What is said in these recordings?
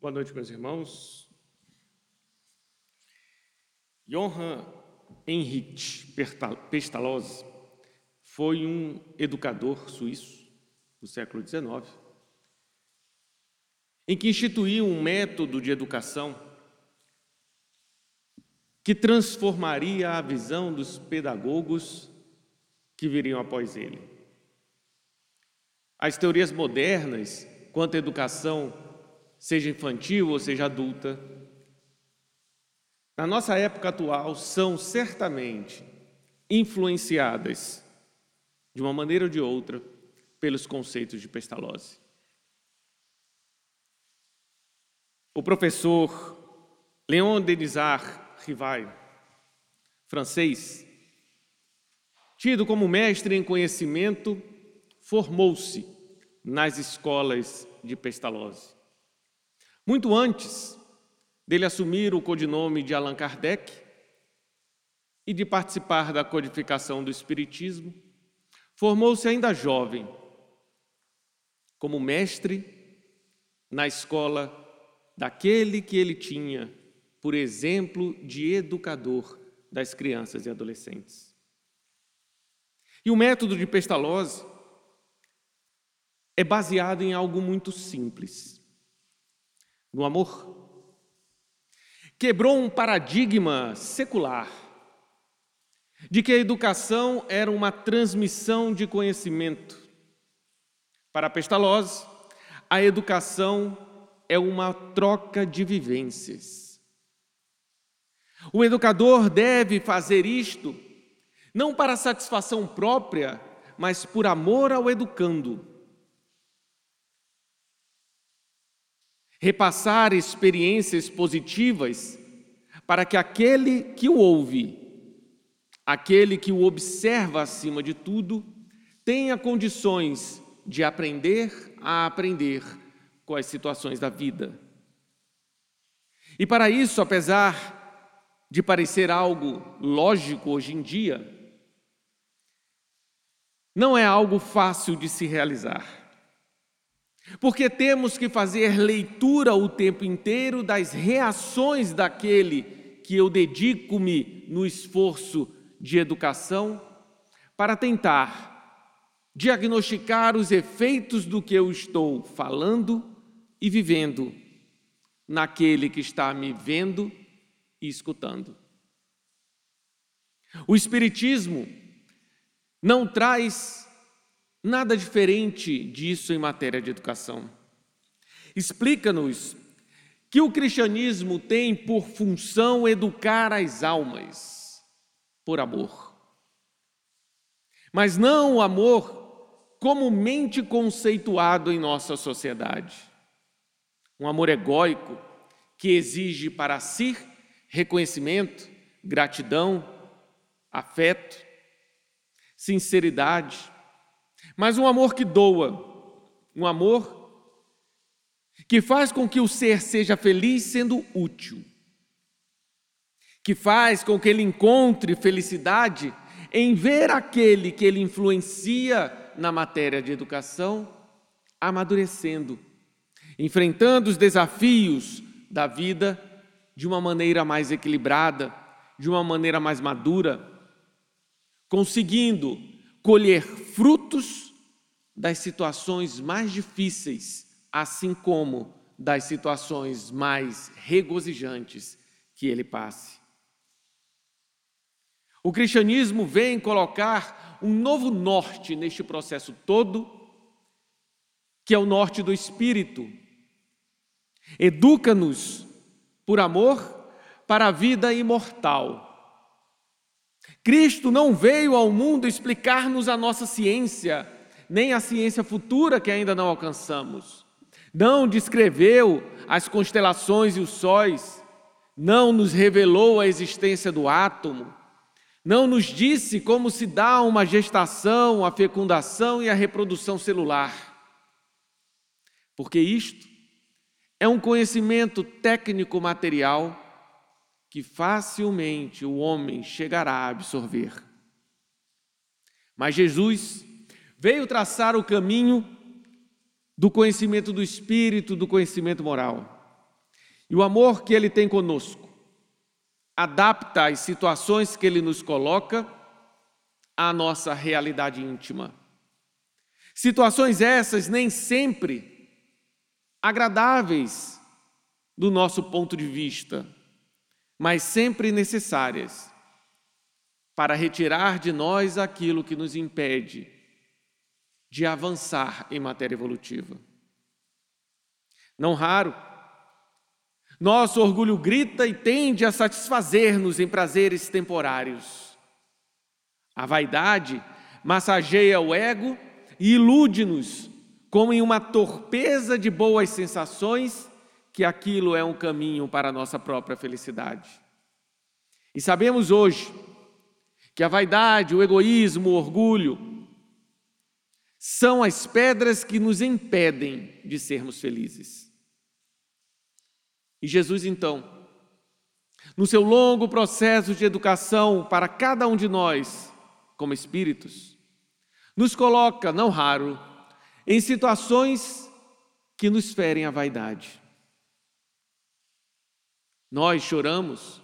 Boa noite, meus irmãos. Johann Heinrich Pestalozzi foi um educador suíço do século XIX, em que instituiu um método de educação que transformaria a visão dos pedagogos que viriam após ele. As teorias modernas quanto à educação seja infantil ou seja adulta, na nossa época atual, são certamente influenciadas, de uma maneira ou de outra, pelos conceitos de Pestalozzi. O professor Léon Denisard Rivail, francês, tido como mestre em conhecimento, formou-se nas escolas de Pestalozzi. Muito antes dele assumir o codinome de Allan Kardec e de participar da codificação do Espiritismo, formou-se ainda jovem como mestre na escola daquele que ele tinha por exemplo de educador das crianças e adolescentes. E o método de Pestalozzi é baseado em algo muito simples no amor. Quebrou um paradigma secular de que a educação era uma transmissão de conhecimento. Para Pestalozzi, a educação é uma troca de vivências. O educador deve fazer isto não para satisfação própria, mas por amor ao educando. Repassar experiências positivas para que aquele que o ouve, aquele que o observa acima de tudo, tenha condições de aprender a aprender com as situações da vida. E para isso, apesar de parecer algo lógico hoje em dia, não é algo fácil de se realizar. Porque temos que fazer leitura o tempo inteiro das reações daquele que eu dedico-me no esforço de educação para tentar diagnosticar os efeitos do que eu estou falando e vivendo naquele que está me vendo e escutando. O Espiritismo não traz Nada diferente disso em matéria de educação. Explica-nos que o cristianismo tem por função educar as almas por amor. Mas não o amor comumente conceituado em nossa sociedade. Um amor egóico que exige para si reconhecimento, gratidão, afeto, sinceridade, mas um amor que doa, um amor que faz com que o ser seja feliz sendo útil, que faz com que ele encontre felicidade em ver aquele que ele influencia na matéria de educação amadurecendo, enfrentando os desafios da vida de uma maneira mais equilibrada, de uma maneira mais madura, conseguindo colher frutos das situações mais difíceis, assim como das situações mais regozijantes que ele passe. O cristianismo vem colocar um novo norte neste processo todo, que é o norte do espírito. Educa-nos por amor para a vida imortal. Cristo não veio ao mundo explicar-nos a nossa ciência, nem a ciência futura que ainda não alcançamos. Não descreveu as constelações e os sóis, não nos revelou a existência do átomo, não nos disse como se dá uma gestação, a fecundação e a reprodução celular. Porque isto é um conhecimento técnico material que facilmente o homem chegará a absorver. Mas Jesus veio traçar o caminho do conhecimento do espírito, do conhecimento moral. E o amor que Ele tem conosco adapta as situações que Ele nos coloca à nossa realidade íntima. Situações essas nem sempre agradáveis do nosso ponto de vista, mas sempre necessárias para retirar de nós aquilo que nos impede de avançar em matéria evolutiva. Não raro, nosso orgulho grita e tende a satisfazer-nos em prazeres temporários. A vaidade massageia o ego e ilude-nos, como em uma torpeza de boas sensações, que aquilo é um caminho para a nossa própria felicidade. E sabemos hoje que a vaidade, o egoísmo, o orgulho são as pedras que nos impedem de sermos felizes. E Jesus, então, no seu longo processo de educação para cada um de nós, como espíritos, nos coloca, não raro, em situações que nos ferem a vaidade. Nós choramos,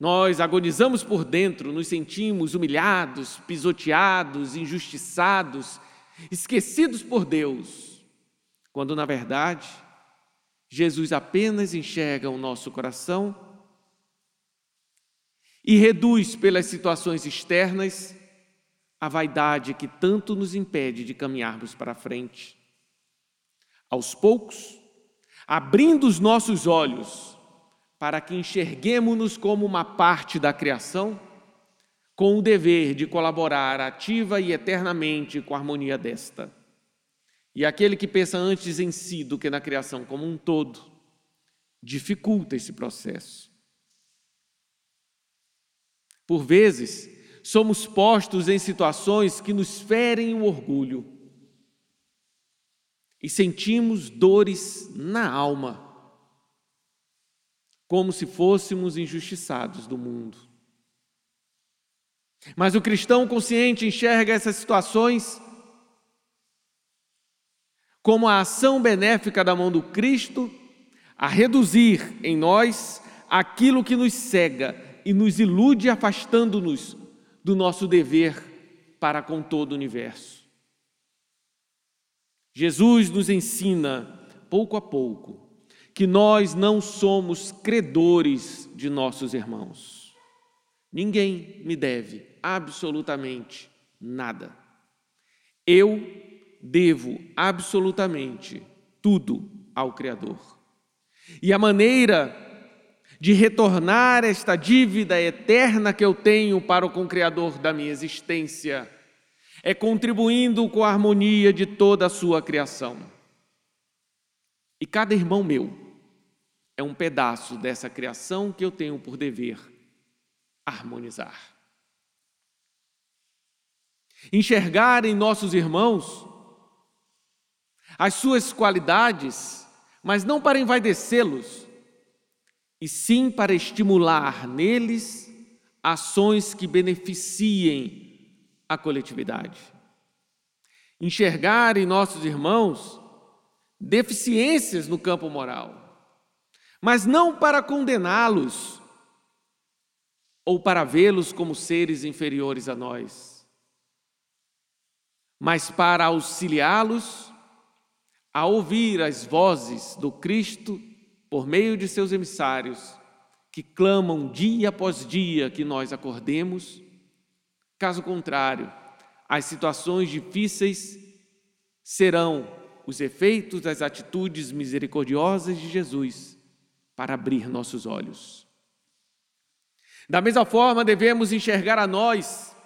nós agonizamos por dentro, nos sentimos humilhados, pisoteados, injustiçados, esquecidos por Deus, quando na verdade Jesus apenas enxerga o nosso coração e reduz pelas situações externas a vaidade que tanto nos impede de caminharmos para frente. Aos poucos, abrindo os nossos olhos para que enxerguemos-nos como uma parte da criação, com o dever de colaborar ativa e eternamente com a harmonia desta. E aquele que pensa antes em si do que na criação como um todo, dificulta esse processo. Por vezes, somos postos em situações que nos ferem o orgulho e sentimos dores na alma, como se fôssemos injustiçados do mundo. Mas o cristão consciente enxerga essas situações como a ação benéfica da mão do Cristo a reduzir em nós aquilo que nos cega e nos ilude, afastando-nos do nosso dever para com todo o universo. Jesus nos ensina, pouco a pouco, que nós não somos credores de nossos irmãos. Ninguém me deve absolutamente nada. Eu devo absolutamente tudo ao Criador. E a maneira de retornar esta dívida eterna que eu tenho para o Criador da minha existência é contribuindo com a harmonia de toda a sua criação. E cada irmão meu é um pedaço dessa criação que eu tenho por dever harmonizar. Enxergar em nossos irmãos as suas qualidades, mas não para envaidecê-los, e sim para estimular neles ações que beneficiem a coletividade. Enxergar em nossos irmãos deficiências no campo moral, mas não para condená-los ou para vê-los como seres inferiores a nós, mas para auxiliá-los a ouvir as vozes do Cristo por meio de seus emissários, que clamam dia após dia que nós acordemos. Caso contrário, as situações difíceis serão os efeitos das atitudes misericordiosas de Jesus para abrir nossos olhos. Da mesma forma, devemos enxergar a nós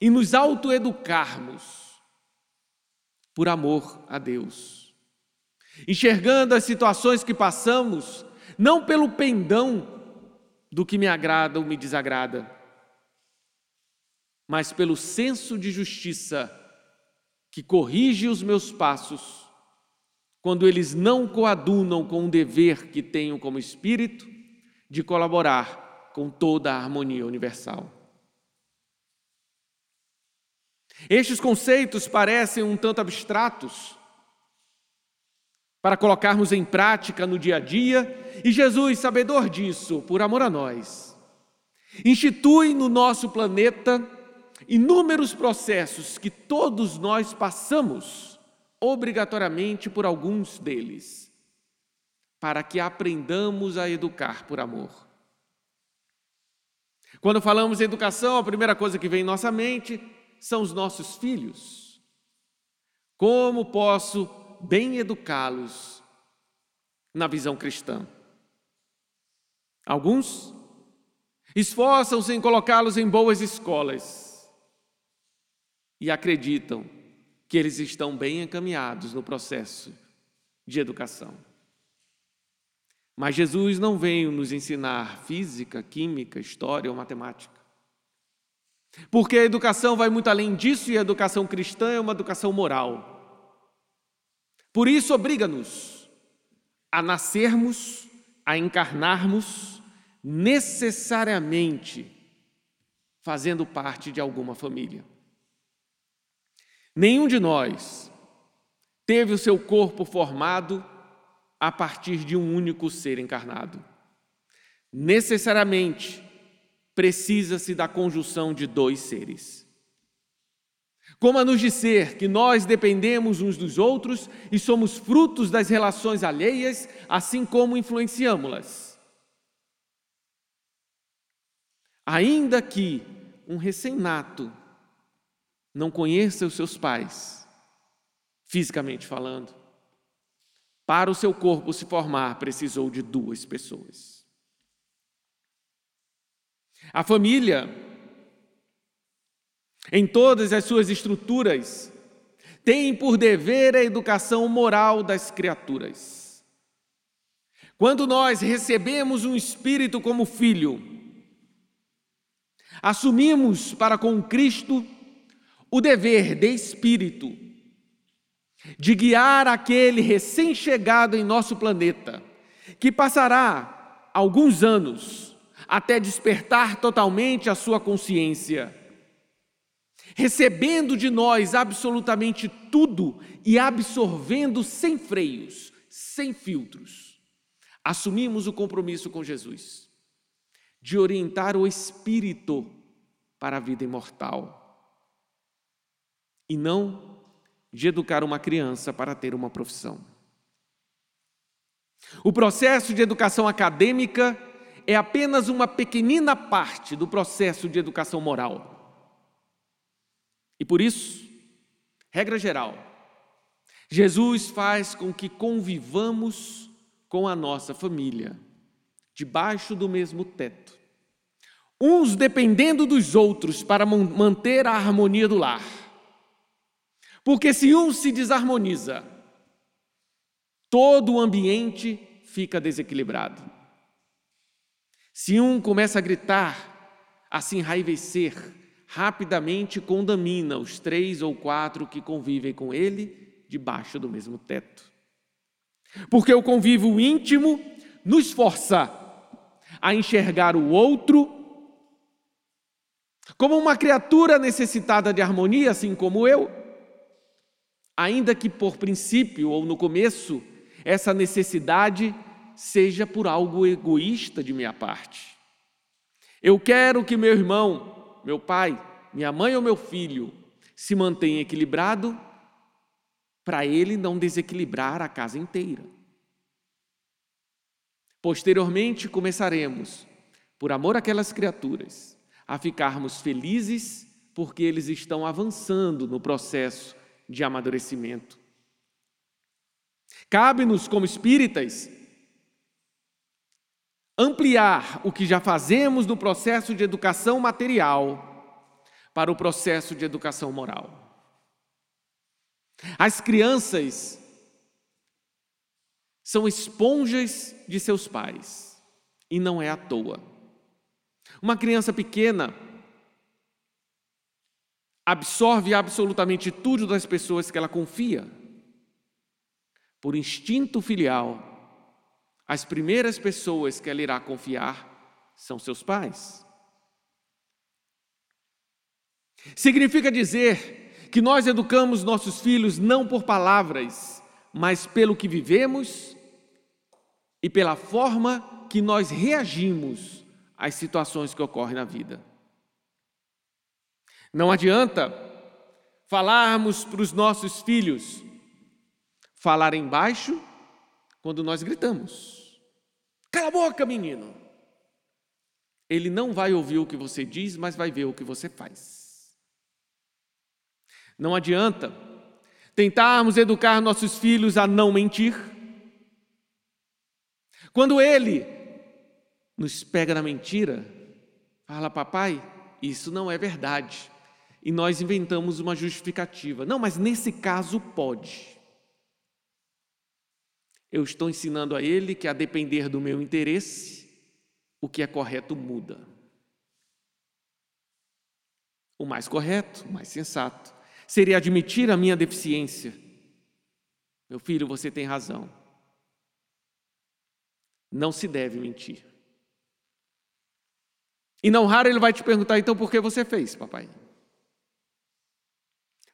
e nos autoeducarmos por amor a Deus enxergando as situações que passamos, não pelo pendão do que me agrada ou me desagrada, mas pelo senso de justiça que corrige os meus passos, quando eles não coadunam com o dever que tenho como espírito de colaborar com toda a harmonia universal. Estes conceitos parecem um tanto abstratos, para colocarmos em prática no dia a dia, e Jesus, sabedor disso, por amor a nós, institui no nosso planeta inúmeros processos que todos nós passamos obrigatoriamente por alguns deles, para que aprendamos a educar por amor. Quando falamos em educação, a primeira coisa que vem em nossa mente são os nossos filhos. Como posso bem educá-los na visão cristã? Alguns esforçam-se em colocá-los em boas escolas e acreditam que eles estão bem encaminhados no processo de educação. Mas Jesus não veio nos ensinar física, química, história ou matemática. Porque a educação vai muito além disso e a educação cristã é uma educação moral. Por isso, obriga-nos a nascermos, a encarnarmos necessariamente fazendo parte de alguma família. Nenhum de nós teve o seu corpo formado a partir de um único ser encarnado. Necessariamente precisa-se da conjunção de dois seres. Como a nos dizer que nós dependemos uns dos outros e somos frutos das relações alheias, assim como influenciamos-las. Ainda que um recém-nato não conheça os seus pais, fisicamente falando, para o seu corpo se formar, precisou de duas pessoas. A família em todas as suas estruturas, tem por dever a educação moral das criaturas. Quando nós recebemos um espírito como filho, assumimos para com Cristo o dever de espírito de guiar aquele recém-chegado em nosso planeta, que passará alguns anos até despertar totalmente a sua consciência recebendo de nós absolutamente tudo e absorvendo sem freios, sem filtros. Assumimos o compromisso com Jesus de orientar o espírito para a vida imortal e não de educar uma criança para ter uma profissão. O processo de educação acadêmica é apenas uma pequenina parte do processo de educação moral. E por isso, regra geral, Jesus faz com que convivamos com a nossa família, debaixo do mesmo teto, uns dependendo dos outros para manter a harmonia do lar. Porque se um se desarmoniza, todo o ambiente fica desequilibrado. Se um começa a gritar, a se enraivecer, rapidamente condamina os três ou quatro que convivem com ele debaixo do mesmo teto. Porque o convívio íntimo nos força a enxergar o outro como uma criatura necessitada de harmonia, assim como eu, ainda que por princípio ou no começo essa necessidade seja por algo egoísta de minha parte. Eu quero que meu irmão meu pai, minha mãe ou meu filho se mantém equilibrado, para ele não desequilibrar a casa inteira. Posteriormente, começaremos, por amor àquelas criaturas, a ficarmos felizes porque eles estão avançando no processo de amadurecimento. Cabe-nos, como espíritas, ampliar o que já fazemos no processo de educação material para o processo de educação moral. As crianças são esponjas de seus pais, e não é à toa. Uma criança pequena absorve absolutamente tudo das pessoas que ela confia. Por instinto filial, as primeiras pessoas que ela irá confiar são seus pais. Significa dizer que nós educamos nossos filhos não por palavras, mas pelo que vivemos e pela forma que nós reagimos às situações que ocorrem na vida. Não adianta falarmos para os nossos filhos falarem baixo quando nós gritamos. Cala a boca, menino! Ele não vai ouvir o que você diz, mas vai ver o que você faz. Não adianta tentarmos educar nossos filhos a não mentir. Quando ele nos pega na mentira, fala, papai, isso não é verdade. E nós inventamos uma justificativa. Não, mas nesse caso pode. Eu estou ensinando a ele que, a depender do meu interesse, o que é correto muda. O mais correto, o mais sensato, seria admitir a minha deficiência. Meu filho, você tem razão. Não se deve mentir. E não raro ele vai te perguntar, então por que você fez, papai?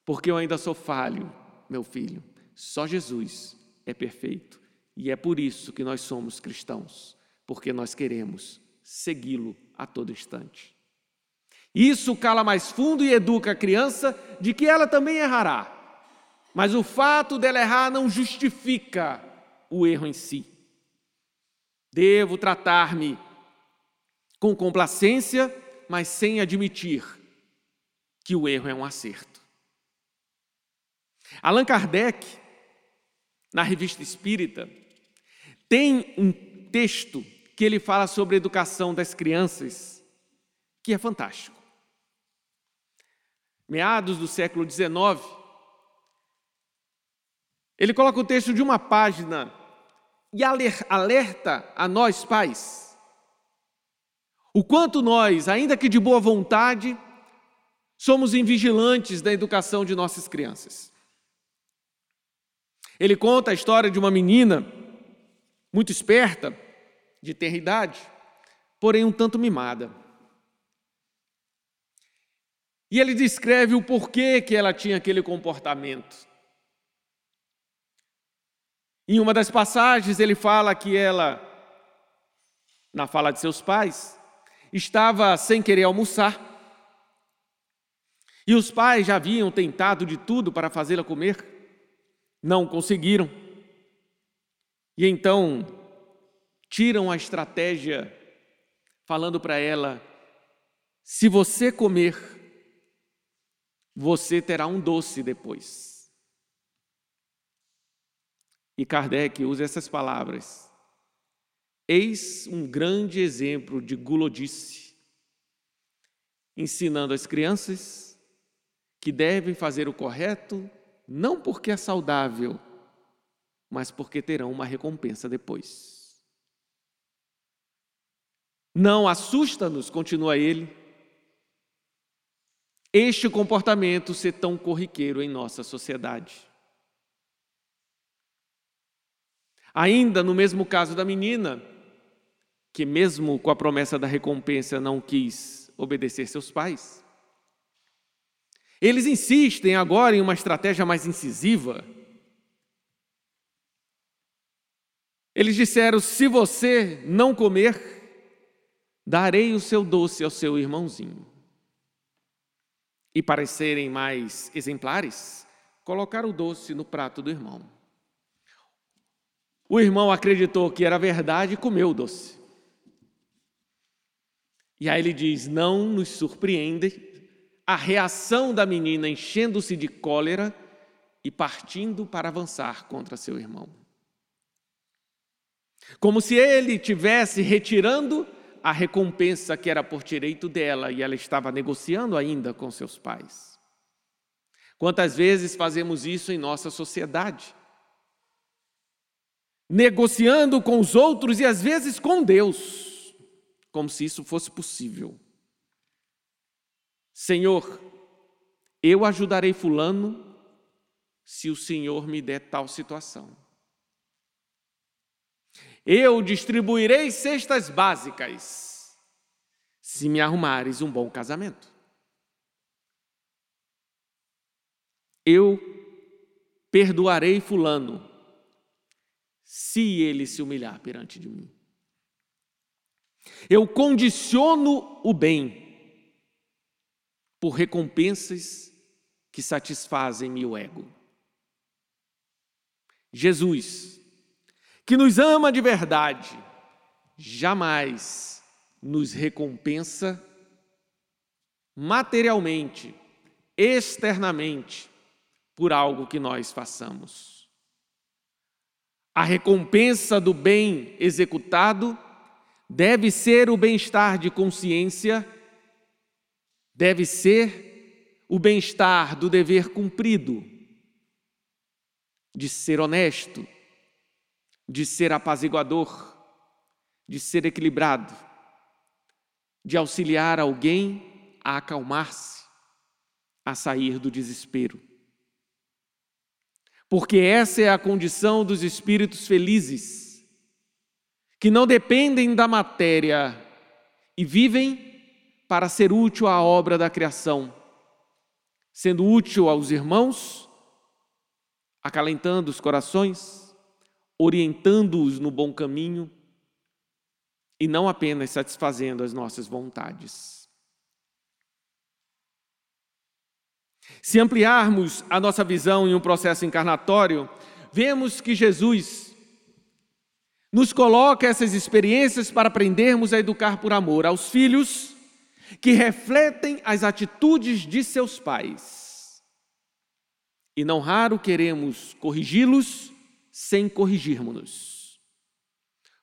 Porque eu ainda sou falho, meu filho. Só Jesus é perfeito. E é por isso que nós somos cristãos porque nós queremos segui-lo a todo instante. Isso cala mais fundo e educa a criança de que ela também errará. Mas o fato dela errar não justifica o erro em si. Devo tratar-me com complacência, mas sem admitir que o erro é um acerto. Allan Kardec, na Revista Espírita, tem um texto que ele fala sobre a educação das crianças, que é fantástico. Meados do século XIX, ele coloca o texto de uma página e alerta a nós pais o quanto nós, ainda que de boa vontade, somos invigilantes da educação de nossas crianças. Ele conta a história de uma menina muito esperta de ter idade, porém um tanto mimada. E ele descreve o porquê que ela tinha aquele comportamento. Em uma das passagens, ele fala que ela, na fala de seus pais, estava sem querer almoçar. E os pais já haviam tentado de tudo para fazê-la comer, não conseguiram. E então tiram a estratégia falando para ela: se você comer, você terá um doce depois. E Kardec usa essas palavras. Eis um grande exemplo de gulodice, ensinando as crianças que devem fazer o correto não porque é saudável, mas porque terão uma recompensa depois. Não assusta-nos, continua ele, este comportamento ser tão corriqueiro em nossa sociedade. Ainda no mesmo caso da menina, que mesmo com a promessa da recompensa não quis obedecer seus pais, eles insistem agora em uma estratégia mais incisiva. Eles disseram: se você não comer, darei o seu doce ao seu irmãozinho. E para serem mais exemplares, colocar o doce no prato do irmão. O irmão acreditou que era verdade e comeu o doce. E aí ele diz: Não nos surpreende a reação da menina enchendo-se de cólera e partindo para avançar contra seu irmão. Como se ele tivesse retirando a recompensa que era por direito dela e ela estava negociando ainda com seus pais. Quantas vezes fazemos isso em nossa sociedade? Negociando com os outros e às vezes com Deus, como se isso fosse possível. Senhor, eu ajudarei Fulano se o Senhor me der tal situação. Eu distribuirei cestas básicas, se me arrumares um bom casamento. Eu perdoarei Fulano, se ele se humilhar perante de mim. Eu condiciono o bem por recompensas que satisfazem meu ego. Jesus, que nos ama de verdade, jamais nos recompensa materialmente, externamente, por algo que nós façamos. A recompensa do bem executado deve ser o bem-estar de consciência, deve ser o bem-estar do dever cumprido, de ser honesto, de ser apaziguador, de ser equilibrado, de auxiliar alguém a acalmar-se, a sair do desespero. Porque essa é a condição dos espíritos felizes, que não dependem da matéria e vivem para ser útil à obra da criação, sendo útil aos irmãos, acalentando os corações, orientando-os no bom caminho e não apenas satisfazendo as nossas vontades. Se ampliarmos a nossa visão em um processo encarnatório, vemos que Jesus nos coloca essas experiências para aprendermos a educar por amor aos filhos que refletem as atitudes de seus pais. E não raro queremos corrigi-los sem corrigirmos-nos.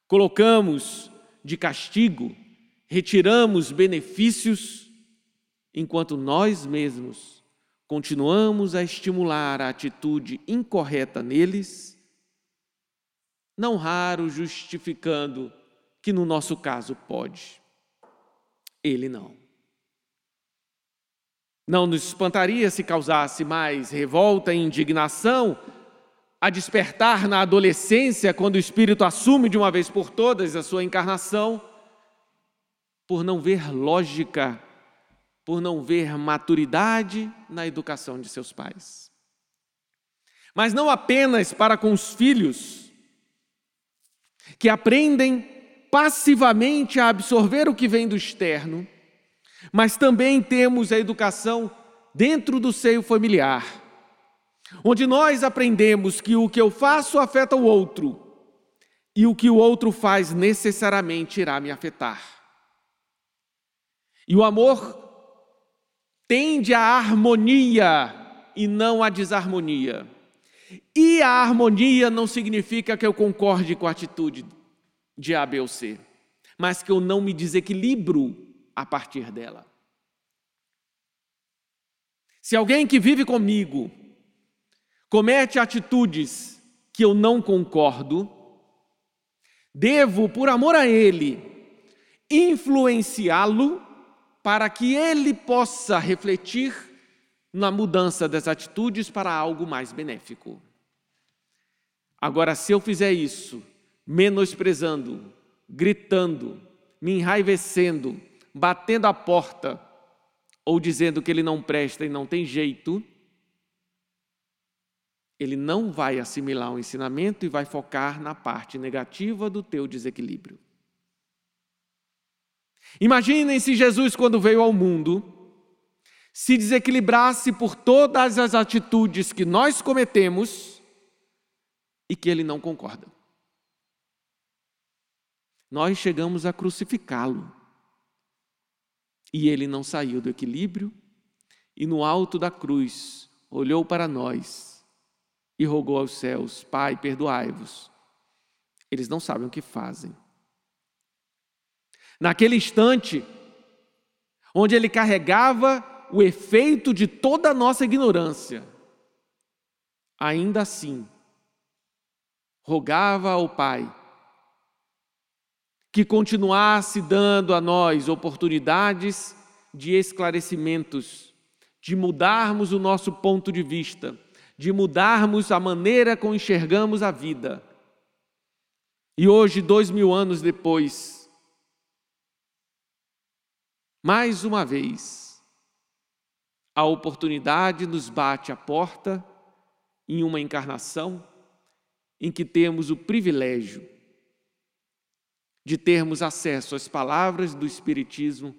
Colocamos de castigo, retiramos benefícios, enquanto nós mesmos continuamos a estimular a atitude incorreta neles, não raro justificando que no nosso caso pode. Ele não. Não nos espantaria se causasse mais revolta e indignação a despertar na adolescência, quando o espírito assume de uma vez por todas a sua encarnação, por não ver lógica, por não ver maturidade na educação de seus pais. Mas não apenas para com os filhos, que aprendem passivamente a absorver o que vem do externo, mas também temos a educação dentro do seio familiar onde nós aprendemos que o que eu faço afeta o outro e o que o outro faz necessariamente irá me afetar. E o amor tende à harmonia e não à desarmonia. E a harmonia não significa que eu concorde com a atitude de A, B ou C, mas que eu não me desequilibro a partir dela. Se alguém que vive comigo comete atitudes que eu não concordo, devo, por amor a ele, influenciá-lo para que ele possa refletir na mudança das atitudes para algo mais benéfico. Agora, se eu fizer isso, menosprezando, gritando, me enraivecendo, batendo a porta, ou dizendo que ele não presta e não tem jeito, ele não vai assimilar o ensinamento e vai focar na parte negativa do teu desequilíbrio. Imaginem se Jesus, quando veio ao mundo, se desequilibrasse por todas as atitudes que nós cometemos e que ele não concorda. Nós chegamos a crucificá-lo. E ele não saiu do equilíbrio e no alto da cruz olhou para nós e rogou aos céus: Pai, perdoai-vos. Eles não sabem o que fazem. Naquele instante, onde ele carregava o efeito de toda a nossa ignorância, ainda assim, rogava ao Pai que continuasse dando a nós oportunidades de esclarecimentos, de mudarmos o nosso ponto de vista de mudarmos a maneira como enxergamos a vida. E hoje, dois mil anos depois, mais uma vez, a oportunidade nos bate à porta em uma encarnação em que temos o privilégio de termos acesso às palavras do Espiritismo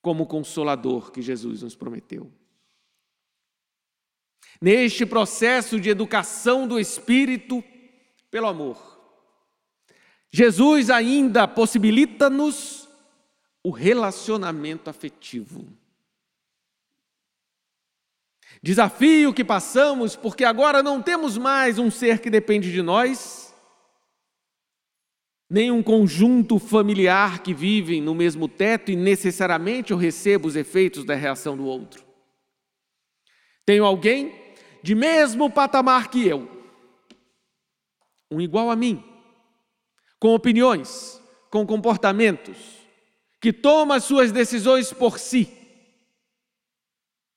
como consolador que Jesus nos prometeu. Neste processo de educação do espírito pelo amor, Jesus ainda possibilita-nos o relacionamento afetivo. Desafio que passamos porque agora não temos mais um ser que depende de nós, nem um conjunto familiar que vivem no mesmo teto e necessariamente eu recebo os efeitos da reação do outro. Tenho alguém de mesmo patamar que eu, um igual a mim com opiniões, com comportamentos, que toma as suas decisões por si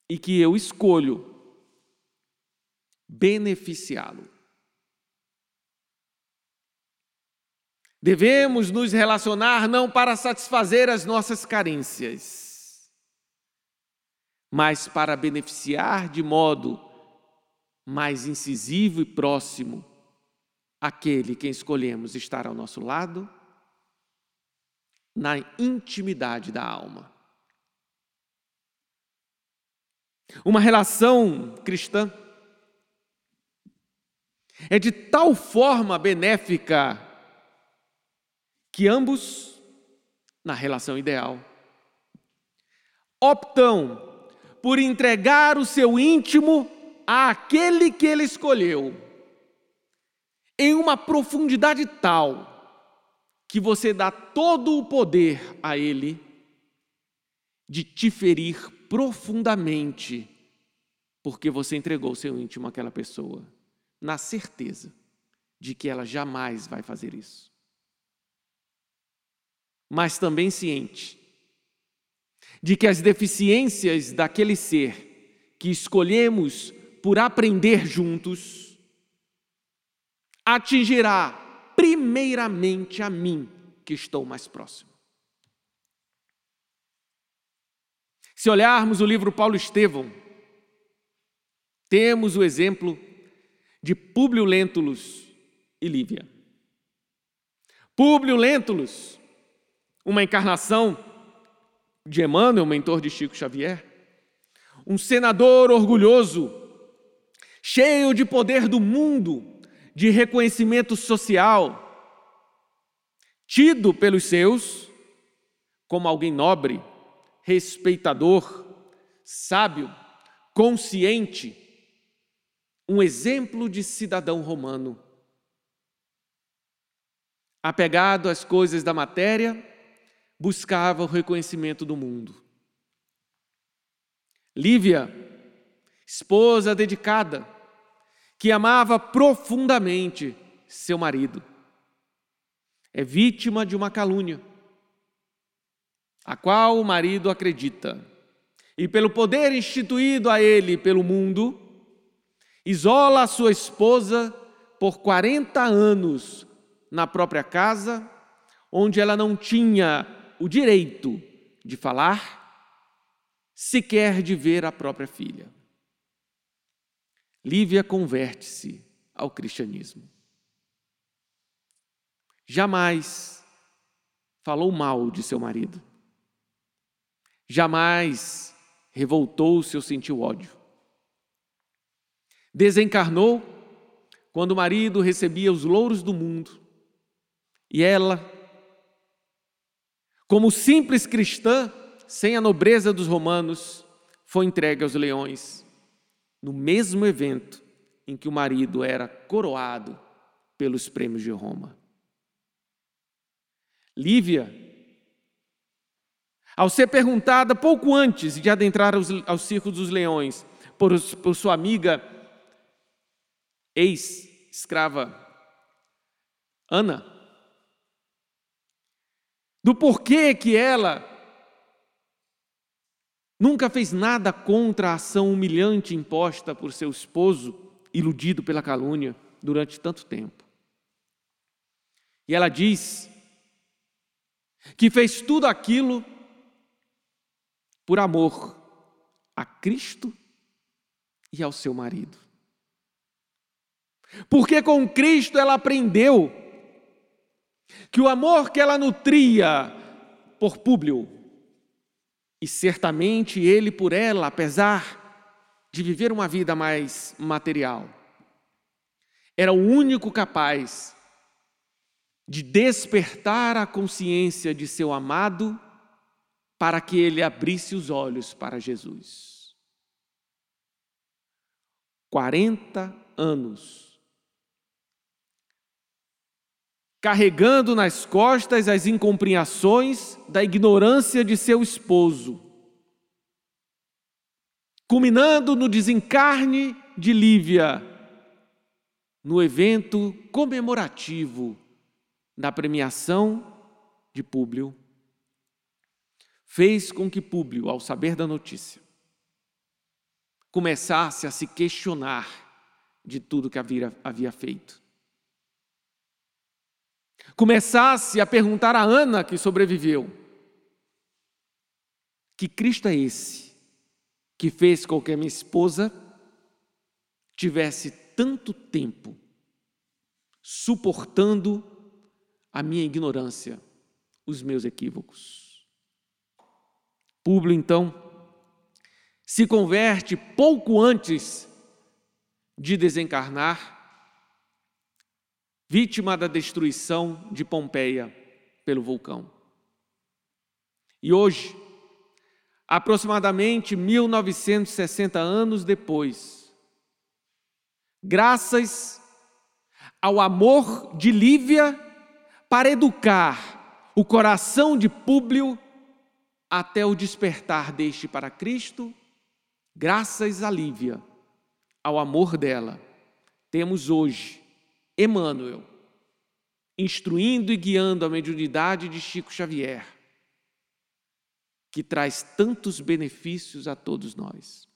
e que eu escolho beneficiá-lo. Devemos nos relacionar não para satisfazer as nossas carências, mas para beneficiar de modo mais incisivo e próximo aquele quem escolhemos estar ao nosso lado, na intimidade da alma. Uma relação cristã é de tal forma benéfica que ambos, na relação ideal, optam por entregar o seu íntimo àquele que ele escolheu em uma profundidade tal que você dá todo o poder a Ele de te ferir profundamente, porque você entregou seu íntimo àquela pessoa, na certeza de que ela jamais vai fazer isso. Mas também ciente de que as deficiências daquele ser que escolhemos por aprender juntos, atingirá primeiramente a mim, que estou mais próximo. Se olharmos o livro Paulo Estevão, temos o exemplo de Públio Lentulus e Lívia. Públio Lentulus, uma encarnação de Emmanuel, mentor de Chico Xavier, um senador orgulhoso, cheio de poder do mundo, de reconhecimento social, tido pelos seus como alguém nobre, respeitador, sábio, consciente, um exemplo de cidadão romano. Apegado às coisas da matéria, buscava o reconhecimento do mundo. Lívia, esposa dedicada, que amava profundamente seu marido. É vítima de uma calúnia, a qual o marido acredita. E pelo poder instituído a ele pelo mundo, isola a sua esposa por 40 anos na própria casa, onde ela não tinha o direito de falar, sequer de ver a própria filha. Lívia converte-se ao cristianismo. Jamais falou mal de seu marido. Jamais revoltou-se ou sentiu ódio. Desencarnou quando o marido recebia os louros do mundo e ela, como simples cristã, sem a nobreza dos romanos, foi entregue aos leões no mesmo evento em que o marido era coroado pelos prêmios de Roma. Lívia, ao ser perguntada pouco antes de adentrar aos, aos circos dos leões por, por sua amiga ex-escrava Ana, do porquê que ela Nunca fez nada contra a ação humilhante imposta por seu esposo, iludido pela calúnia durante tanto tempo. E ela diz que fez tudo aquilo por amor a Cristo e ao seu marido. Porque com Cristo ela aprendeu que o amor que ela nutria por Públio, e certamente ele por ela, apesar de viver uma vida mais material, era o único capaz de despertar a consciência de seu amado para que ele abrisse os olhos para Jesus. 40 anos carregando nas costas as incompreensões da ignorância de seu esposo, culminando no desencarne de Lívia, no evento comemorativo da premiação de Públio, fez com que Públio, ao saber da notícia, começasse a se questionar de tudo que havia, havia feito começasse a perguntar a Ana, que sobreviveu: Que Cristo é esse que fez com que a minha esposa tivesse tanto tempo suportando a minha ignorância, os meus equívocos? Públio, então, se converte pouco antes de desencarnar vítima da destruição de Pompeia pelo vulcão. E hoje, aproximadamente 1960 anos depois, graças ao amor de Lívia para educar o coração de Públio até o despertar deste para Cristo, graças a Lívia, ao amor dela, temos hoje Emmanuel, instruindo e guiando a mediunidade de Chico Xavier, que traz tantos benefícios a todos nós.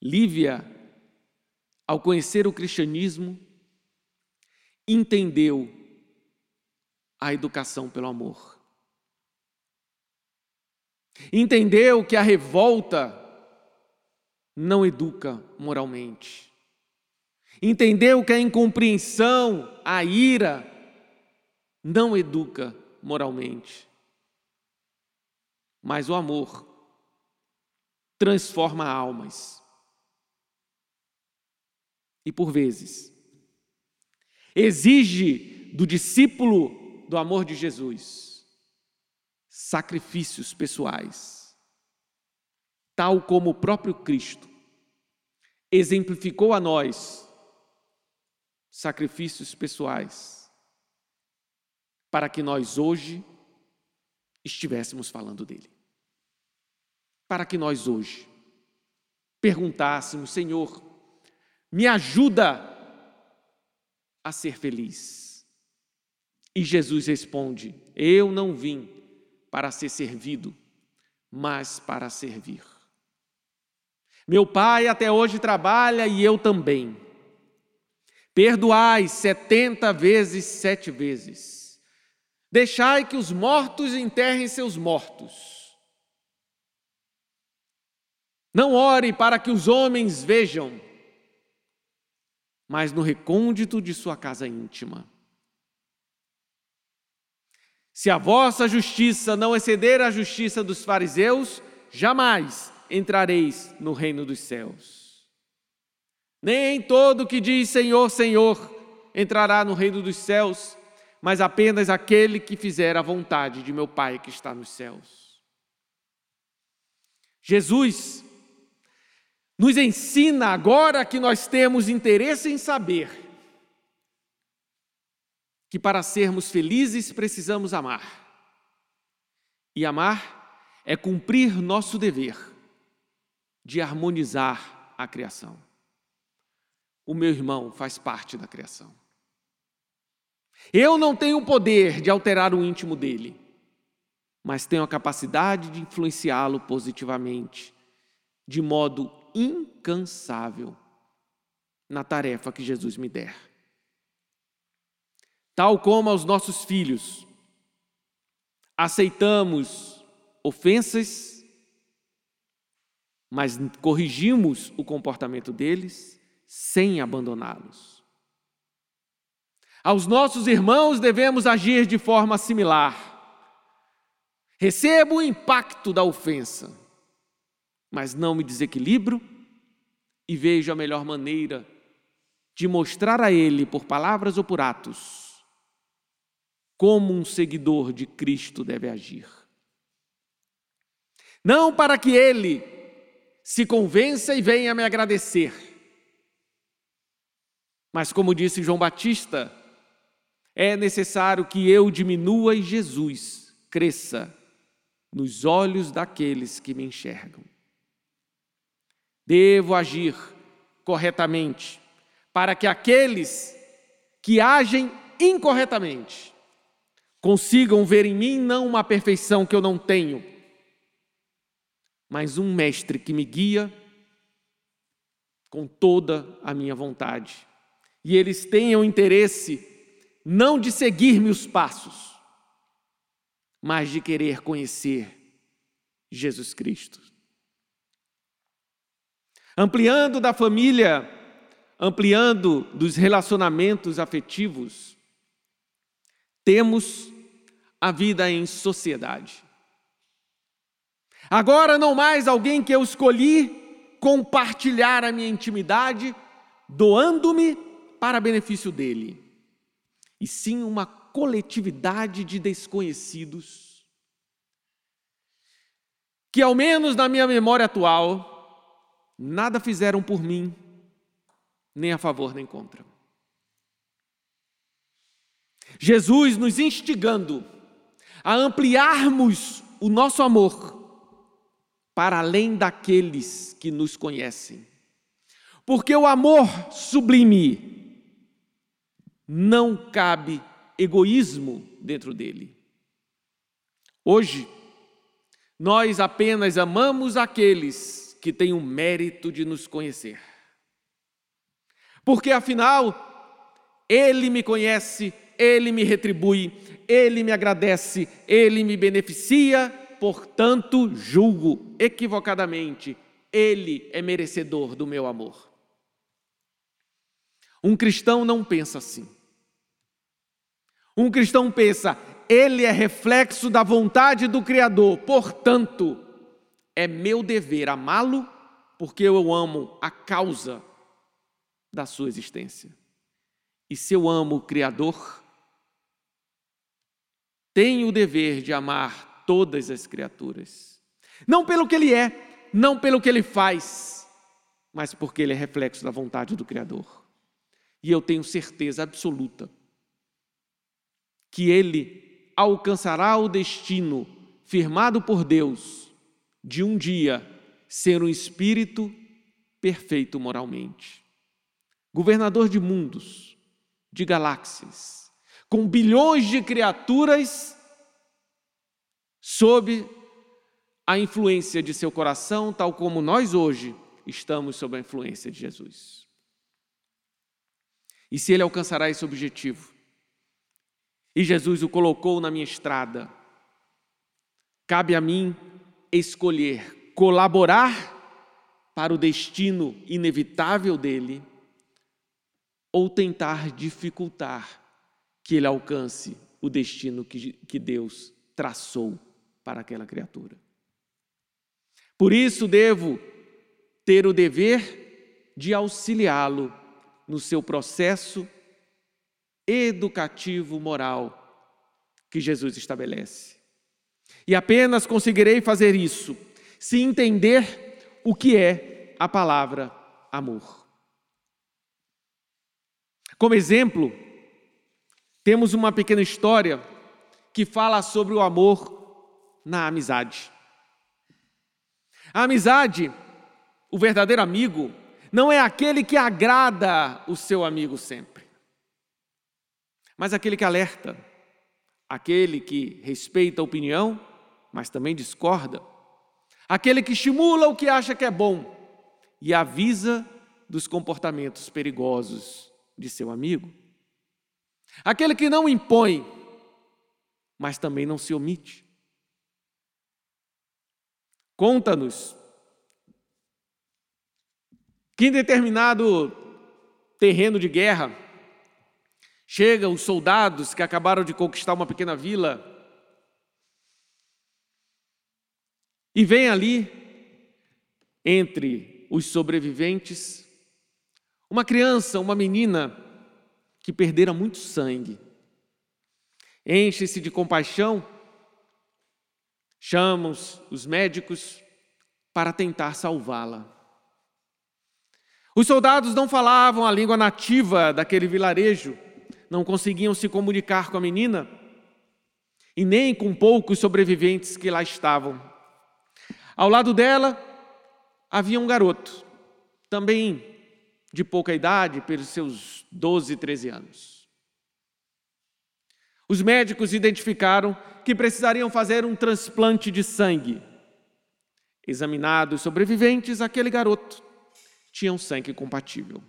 Lívia, ao conhecer o cristianismo, entendeu a educação pelo amor. Entendeu que a revolta não educa moralmente. Entendeu que a incompreensão, a ira, não educa moralmente. Mas o amor transforma almas. E por vezes, exige do discípulo do amor de Jesus sacrifícios pessoais, tal como o próprio Cristo exemplificou a nós sacrifícios pessoais, para que nós hoje estivéssemos falando dele. Para que nós hoje perguntássemos, Senhor, me ajuda a ser feliz. E Jesus responde: Eu não vim para ser servido, mas para servir. Meu pai até hoje trabalha e eu também. Perdoai setenta vezes sete vezes. Deixai que os mortos enterrem seus mortos. Não ore para que os homens vejam, mas no recôndito de sua casa íntima. Se a vossa justiça não exceder a justiça dos fariseus, jamais entrareis no reino dos céus. Nem todo que diz Senhor, Senhor entrará no reino dos céus, mas apenas aquele que fizer a vontade de meu Pai que está nos céus. Jesus nos ensina agora que nós temos interesse em saber que para sermos felizes precisamos amar. E amar é cumprir nosso dever de harmonizar a criação o meu irmão faz parte da criação. Eu não tenho o poder de alterar o íntimo dele, mas tenho a capacidade de influenciá-lo positivamente, de modo incansável, na tarefa que Jesus me der. Tal como aos nossos filhos, aceitamos ofensas, mas corrigimos o comportamento deles, sem abandoná-los. Aos nossos irmãos devemos agir de forma similar. Recebo o impacto da ofensa, mas não me desequilibro e vejo a melhor maneira de mostrar a ele, por palavras ou por atos, como um seguidor de Cristo deve agir. Não para que ele se convença e venha me agradecer, mas como disse João Batista, é necessário que eu diminua e Jesus cresça nos olhos daqueles que me enxergam. Devo agir corretamente para que aqueles que agem incorretamente consigam ver em mim não uma perfeição que eu não tenho, mas um mestre que me guia com toda a minha vontade. E eles tenham interesse não de seguir meus passos, mas de querer conhecer Jesus Cristo. Ampliando da família, ampliando dos relacionamentos afetivos, temos a vida em sociedade. Agora não mais alguém que eu escolhi compartilhar a minha intimidade, doando-me para benefício dele, e sim uma coletividade de desconhecidos que, ao menos na minha memória atual, nada fizeram por mim, nem a favor nem contra. Jesus nos instigando a ampliarmos o nosso amor para além daqueles que nos conhecem. Porque o amor sublime não cabe egoísmo dentro dele. Hoje, nós apenas amamos aqueles que tem o mérito de nos conhecer. Porque afinal, Ele me conhece, Ele me retribui, Ele me agradece, Ele me beneficia, portanto, julgo equivocadamente, Ele é merecedor do meu amor. Um cristão não pensa assim. Um cristão pensa, ele é reflexo da vontade do Criador, portanto, é meu dever amá-lo, porque eu amo a causa da sua existência. E se eu amo o Criador, tenho o dever de amar todas as criaturas. Não pelo que ele é, não pelo que ele faz, mas porque ele é reflexo da vontade do Criador. E eu tenho certeza absoluta que ele alcançará o destino firmado por Deus de um dia ser um espírito perfeito moralmente. Governador de mundos, de galáxias, com bilhões de criaturas sob a influência de seu coração, tal como nós hoje estamos sob a influência de Jesus. E se ele alcançará esse objetivo, e Jesus o colocou na minha estrada, cabe a mim escolher colaborar para o destino inevitável dele ou tentar dificultar que ele alcance o destino que, que Deus traçou para aquela criatura. Por isso, devo ter o dever de auxiliá-lo no seu processo educativo moral que Jesus estabelece. E apenas conseguirei fazer isso se entender o que é a palavra amor. Como exemplo, temos uma pequena história que fala sobre o amor na amizade. A amizade, o verdadeiro amigo, não é aquele que agrada o seu amigo sempre, mas aquele que alerta, aquele que respeita a opinião mas também discorda. Aquele que estimula o que acha que é bom e avisa dos comportamentos perigosos de seu amigo. Aquele que não impõe, mas também não se omite. Conta-nos que em determinado terreno de guerra, chegam os soldados que acabaram de conquistar uma pequena vila e vem ali, entre os sobreviventes, uma criança, uma menina que perdera muito sangue. Enche-se de compaixão, chamam os médicos para tentar salvá-la. Os soldados não falavam a língua nativa daquele vilarejo, não conseguiam se comunicar com a menina e nem com poucos sobreviventes que lá estavam. Ao lado dela havia um garoto, também de pouca idade, pelos seus 12, 13 anos. Os médicos identificaram que precisariam fazer um transplante de sangue. Examinados os sobreviventes, aquele garoto tinha um sangue compatível.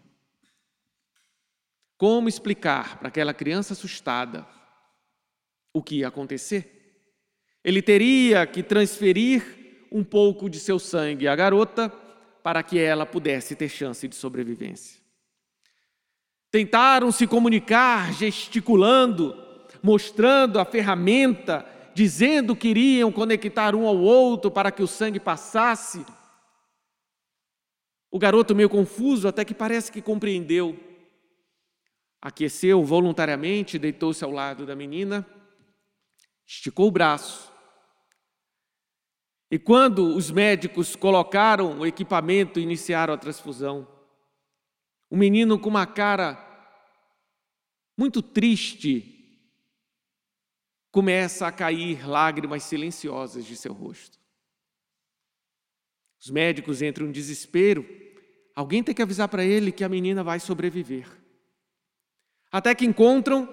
Como explicar para aquela criança assustada o que ia acontecer? Ele teria que transferir um pouco de seu sangue à garota para que ela pudesse ter chance de sobrevivência. Tentaram se comunicar gesticulando, mostrando a ferramenta, dizendo que iriam conectar um ao outro para que o sangue passasse. O garoto, meio confuso, até que parece que compreendeu, aqueceu voluntariamente, deitou-se ao lado da menina, esticou o braço e quando os médicos colocaram o equipamento e iniciaram a transfusão, o menino com uma cara muito triste começa a cair lágrimas silenciosas de seu rosto. Os médicos entram em desespero. Alguém tem que avisar para ele que a menina vai sobreviver. Até que encontram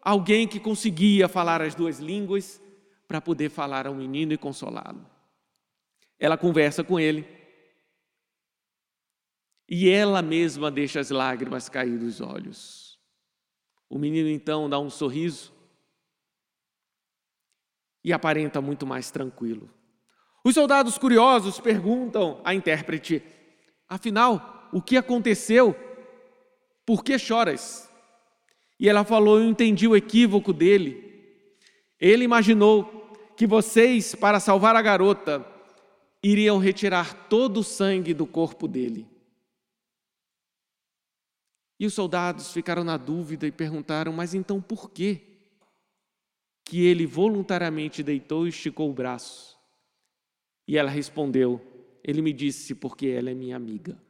alguém que conseguia falar as duas línguas para poder falar ao menino e consolá-lo. Ela conversa com ele. E ela mesma deixa as lágrimas cair dos olhos. O menino então dá um sorriso e aparenta muito mais tranquilo. Os soldados curiosos perguntam à intérprete: Afinal, o que aconteceu? Por que choras? E ela falou: Eu entendi o equívoco dele. Ele imaginou que vocês, para salvar a garota, iriam retirar todo o sangue do corpo dele. E os soldados ficaram na dúvida e perguntaram: Mas então por quê? Que ele voluntariamente deitou e esticou o braço. E ela respondeu: Ele me disse porque ela é minha amiga.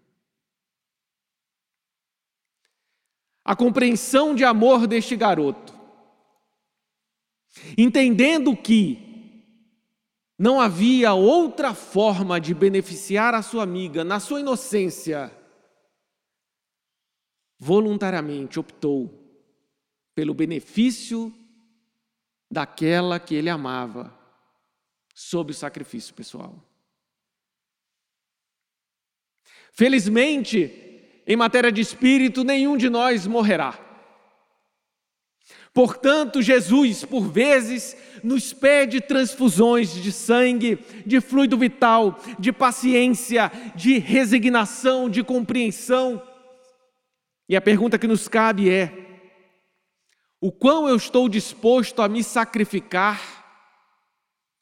A compreensão de amor deste garoto, entendendo que não havia outra forma de beneficiar a sua amiga na sua inocência. Voluntariamente optou pelo benefício daquela que ele amava, sob o sacrifício pessoal. Felizmente, em matéria de espírito, nenhum de nós morrerá. Portanto, Jesus, por vezes, nos pede transfusões de sangue, de fluido vital, de paciência, de resignação, de compreensão. E a pergunta que nos cabe é: o quão eu estou disposto a me sacrificar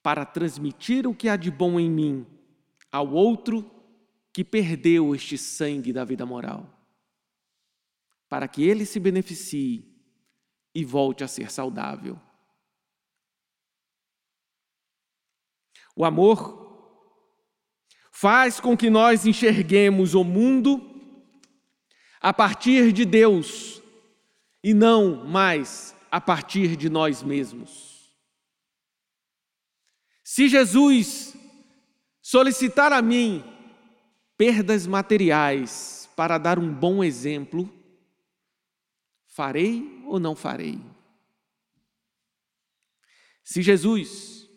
para transmitir o que há de bom em mim ao outro que perdeu este sangue da vida moral, para que ele se beneficie e volte a ser saudável. O amor faz com que nós enxerguemos o mundo a partir de Deus e não mais a partir de nós mesmos. Se Jesus solicitar a mim perdas materiais para dar um bom exemplo, Farei ou não farei? Se Jesus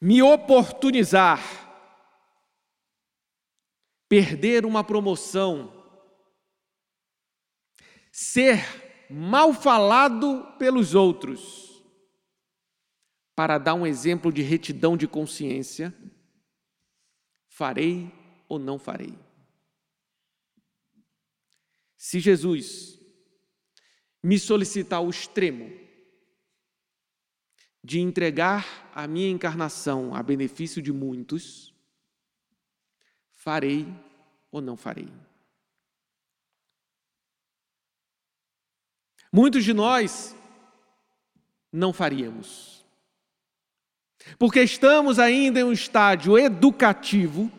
me oportunizar perder uma promoção, ser mal falado pelos outros, para dar um exemplo de retidão de consciência, farei ou não farei? Se Jesus me solicitar o extremo de entregar a minha encarnação a benefício de muitos, farei ou não farei. Muitos de nós não faríamos. Porque estamos ainda em um estágio educativo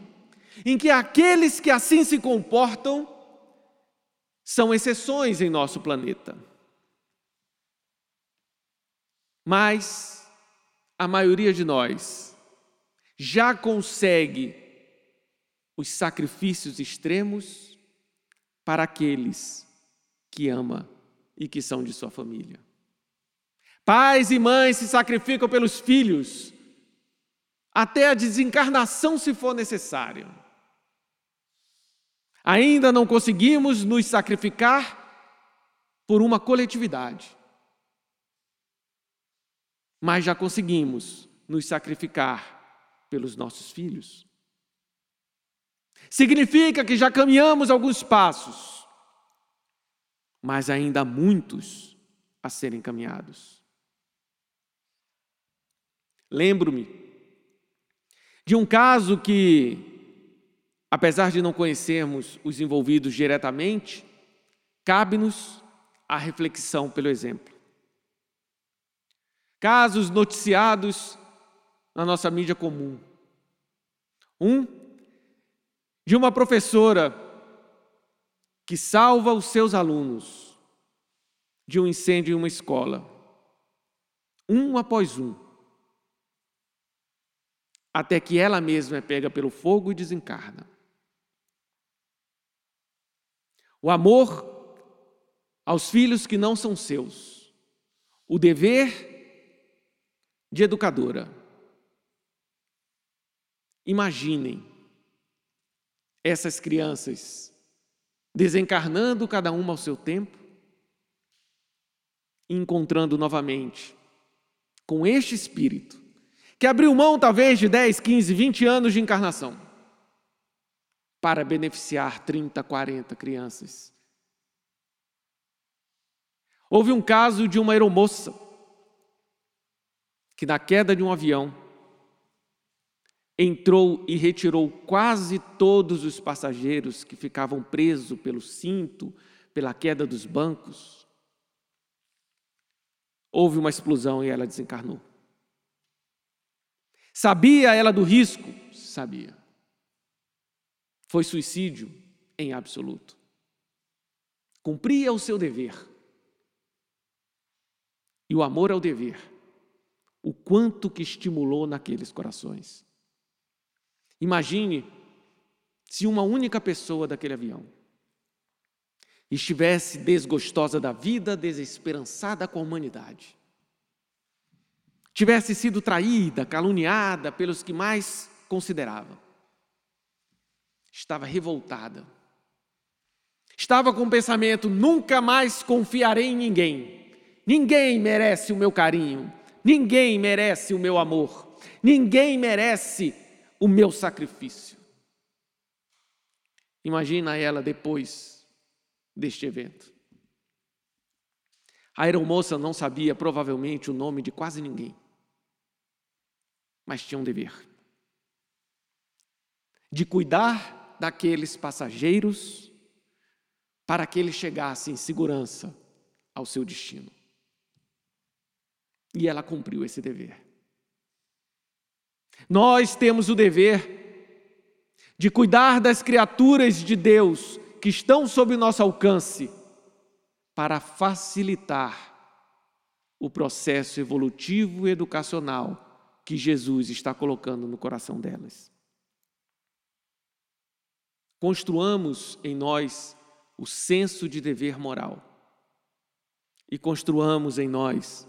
em que aqueles que assim se comportam são exceções em nosso planeta. Mas a maioria de nós já consegue os sacrifícios extremos para aqueles que ama e que são de sua família. Pais e mães se sacrificam pelos filhos, até a desencarnação, se for necessário. Ainda não conseguimos nos sacrificar por uma coletividade, mas já conseguimos nos sacrificar pelos nossos filhos. Significa que já caminhamos alguns passos, mas ainda há muitos a serem caminhados. Lembro-me de um caso que, apesar de não conhecermos os envolvidos diretamente, cabe-nos a reflexão pelo exemplo. Casos noticiados na nossa mídia comum. Um de uma professora que salva os seus alunos de um incêndio em uma escola, um após um, até que ela mesma é pega pelo fogo e desencarna. O amor aos filhos que não são seus, o dever de educadora. Imaginem essas crianças desencarnando cada uma ao seu tempo, e encontrando novamente com este espírito, que abriu mão talvez de 10, 15, 20 anos de encarnação, para beneficiar 30, 40 crianças. Houve um caso de uma aeromoça que, na queda de um avião, entrou e retirou quase todos os passageiros que ficavam presos pelo cinto, pela queda dos bancos. Houve uma explosão e ela desencarnou. Sabia ela do risco? Sabia. Foi suicídio em absoluto. Cumpria o seu dever. E o amor ao dever, o quanto que estimulou naqueles corações. Imagine se uma única pessoa daquele avião estivesse desgostosa da vida, desesperançada com a humanidade, tivesse sido traída, caluniada pelos que mais considerava, estava revoltada, estava com o pensamento: nunca mais confiarei em ninguém, ninguém merece o meu carinho, ninguém merece o meu amor, ninguém merece o meu sacrifício. Imagina ela depois deste evento. A aeromoça não sabia provavelmente o nome de quase ninguém, mas tinha um dever de cuidar daqueles passageiros para que eles chegassem em segurança ao seu destino. E ela cumpriu esse dever. Nós temos o dever de cuidar das criaturas de Deus que estão sob nosso alcance, para facilitar o processo evolutivo e educacional que Jesus está colocando no coração delas. Construamos em nós o senso de dever moral e construamos em nós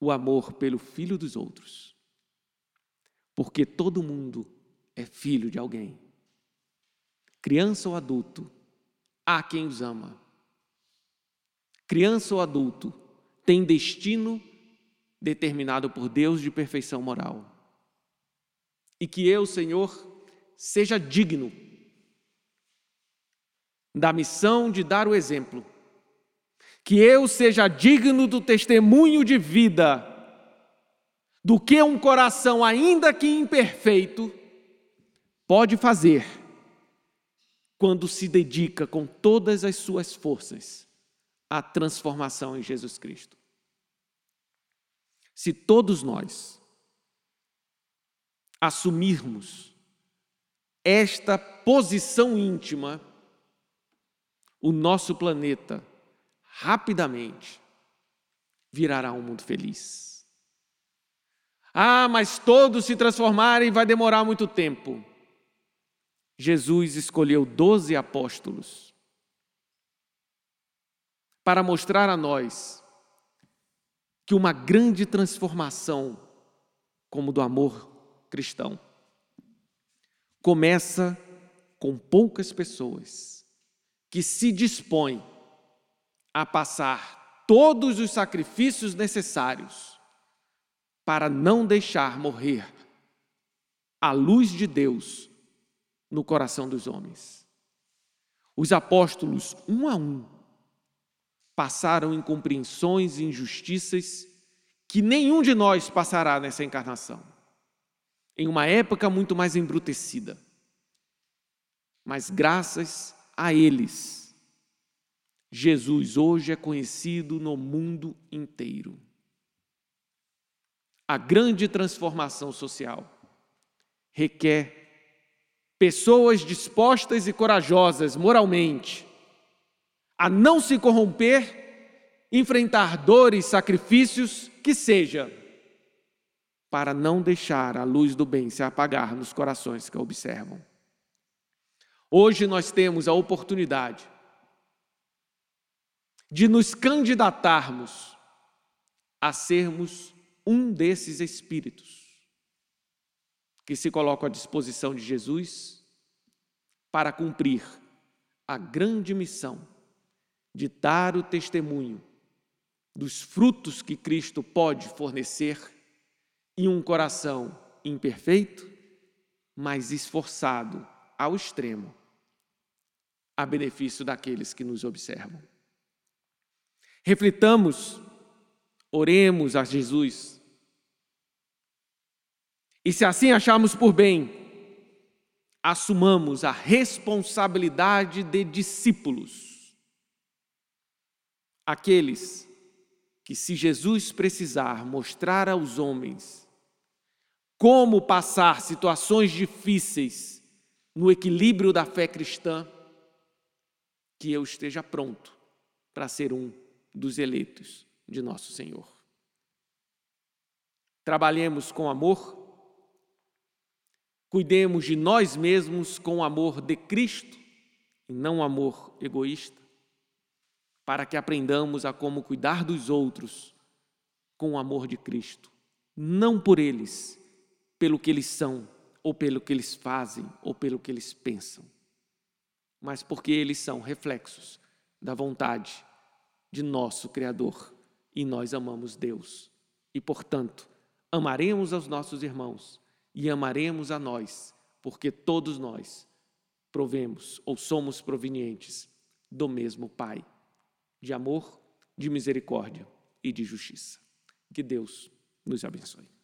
o amor pelo filho dos outros porque todo mundo é filho de alguém. Criança ou adulto, há quem os ama. Criança ou adulto tem destino determinado por Deus de perfeição moral. E que eu, Senhor, seja digno da missão de dar o exemplo, que eu seja digno do testemunho de vida, do que um coração, ainda que imperfeito, pode fazer quando se dedica com todas as suas forças à transformação em Jesus Cristo. Se todos nós assumirmos esta posição íntima, o nosso planeta rapidamente virará um mundo feliz. Ah, mas todos se transformarem vai demorar muito tempo. Jesus escolheu doze apóstolos para mostrar a nós que uma grande transformação, como do amor cristão, começa com poucas pessoas que se dispõem a passar todos os sacrifícios necessários para não deixar morrer a luz de Deus no coração dos homens. Os apóstolos, um a um, passaram incompreensões e injustiças que nenhum de nós passará nessa encarnação, em uma época muito mais embrutecida. Mas graças a eles, Jesus hoje é conhecido no mundo inteiro. A grande transformação social requer pessoas dispostas e corajosas moralmente a não se corromper, enfrentar dores, sacrifícios, que seja, para não deixar a luz do bem se apagar nos corações que a observam. Hoje nós temos a oportunidade de nos candidatarmos a sermos um desses espíritos que se colocam à disposição de Jesus para cumprir a grande missão de dar o testemunho dos frutos que Cristo pode fornecer em um coração imperfeito, mas esforçado ao extremo, a benefício daqueles que nos observam. Reflitamos, oremos a Jesus. E se assim acharmos por bem, assumamos a responsabilidade de discípulos aqueles que, se Jesus precisar mostrar aos homens como passar situações difíceis no equilíbrio da fé cristã, que eu esteja pronto para ser um dos eleitos de nosso Senhor. Trabalhemos com amor, cuidemos de nós mesmos com o amor de Cristo e não amor egoísta para que aprendamos a como cuidar dos outros com o amor de Cristo, não por eles, pelo que eles são, ou pelo que eles fazem, ou pelo que eles pensam, mas porque eles são reflexos da vontade de nosso Criador e nós amamos Deus. E, portanto, amaremos aos nossos irmãos e amaremos a nós, porque todos nós provemos ou somos provenientes do mesmo Pai de amor, de misericórdia e de justiça. Que Deus nos abençoe.